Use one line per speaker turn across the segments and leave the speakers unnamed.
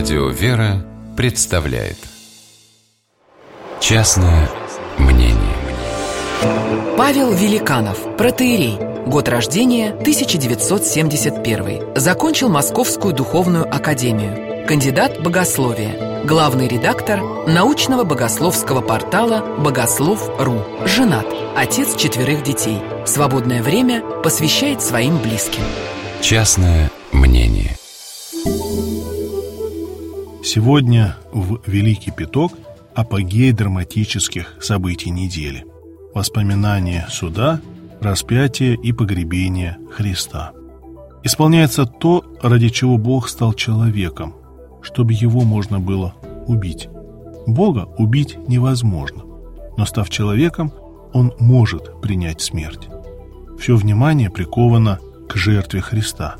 Радио «Вера» представляет. Частное мнение.
Павел Великанов, протеерей. Год рождения 1971 Закончил Московскую духовную академию. Кандидат богословия. Главный редактор научного богословского портала «Богослов.ру» Женат, отец четверых детей. Свободное время посвящает своим близким.
Частное мнение
Сегодня в Великий Пяток апогей драматических событий недели. Воспоминания суда, распятия и погребения Христа. Исполняется то, ради чего Бог стал человеком, чтобы его можно было убить. Бога убить невозможно, но став человеком, он может принять смерть. Все внимание приковано к жертве Христа.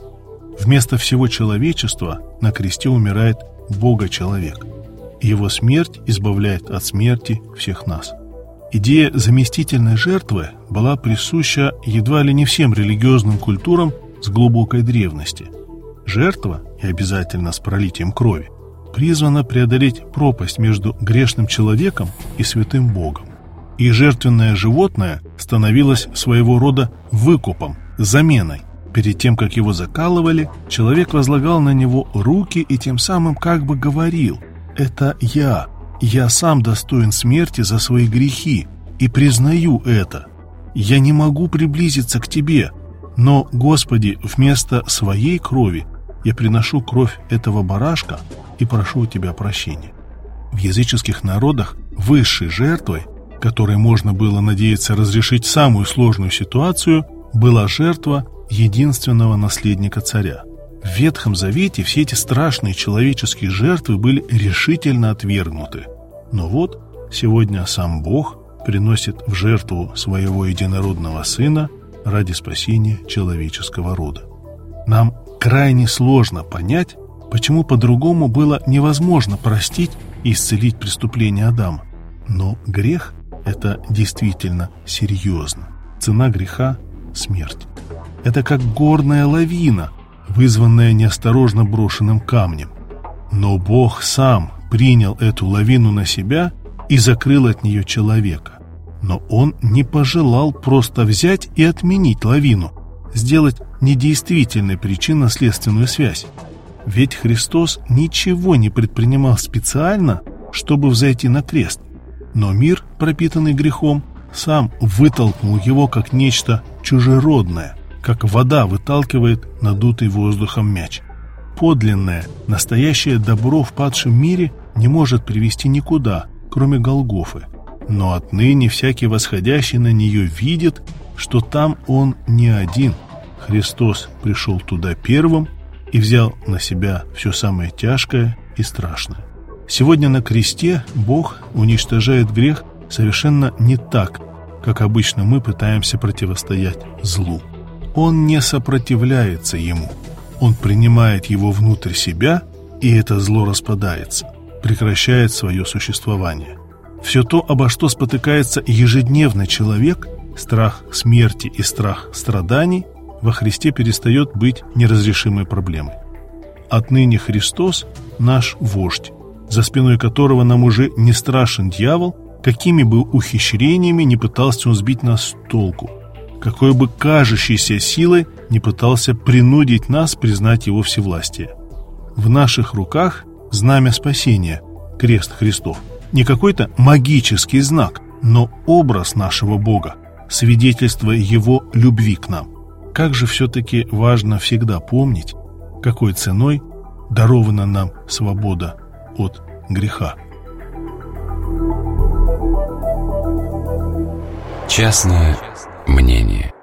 Вместо всего человечества на кресте умирает Бога-человек. Его смерть избавляет от смерти всех нас. Идея заместительной жертвы была присуща едва ли не всем религиозным культурам с глубокой древности. Жертва, и обязательно с пролитием крови, призвана преодолеть пропасть между грешным человеком и святым Богом. И жертвенное животное становилось своего рода выкупом, заменой, Перед тем, как его закалывали, человек возлагал на него руки и тем самым как бы говорил «Это я, я сам достоин смерти за свои грехи и признаю это. Я не могу приблизиться к тебе, но, Господи, вместо своей крови я приношу кровь этого барашка и прошу у тебя прощения». В языческих народах высшей жертвой, которой можно было надеяться разрешить самую сложную ситуацию, была жертва единственного наследника царя. В Ветхом Завете все эти страшные человеческие жертвы были решительно отвергнуты. Но вот сегодня сам Бог приносит в жертву своего единородного Сына ради спасения человеческого рода. Нам крайне сложно понять, почему по-другому было невозможно простить и исцелить преступление Адама. Но грех – это действительно серьезно. Цена греха – смерть. Это как горная лавина, вызванная неосторожно брошенным камнем. Но Бог сам принял эту лавину на себя и закрыл от нее человека. Но он не пожелал просто взять и отменить лавину, сделать недействительной причинно-следственную связь. Ведь Христос ничего не предпринимал специально, чтобы взойти на крест. Но мир, пропитанный грехом, сам вытолкнул его как нечто чужеродное, как вода выталкивает надутый воздухом мяч. Подлинное, настоящее добро в падшем мире не может привести никуда, кроме Голгофы. Но отныне всякий восходящий на нее видит, что там он не один. Христос пришел туда первым и взял на себя все самое тяжкое и страшное. Сегодня на кресте Бог уничтожает грех совершенно не так, как обычно мы пытаемся противостоять злу. Он не сопротивляется ему. Он принимает его внутрь себя, и это зло распадается, прекращает свое существование. Все то, обо что спотыкается ежедневно человек, страх смерти и страх страданий, во Христе перестает быть неразрешимой проблемой. Отныне Христос – наш вождь, за спиной которого нам уже не страшен дьявол, какими бы ухищрениями не пытался он сбить нас с толку – какой бы кажущейся силой не пытался принудить нас признать его всевластие. В наших руках знамя спасения, крест Христов. Не какой-то магический знак, но образ нашего Бога, свидетельство Его любви к нам. Как же все-таки важно всегда помнить, какой ценой дарована нам свобода от греха.
Частное мнение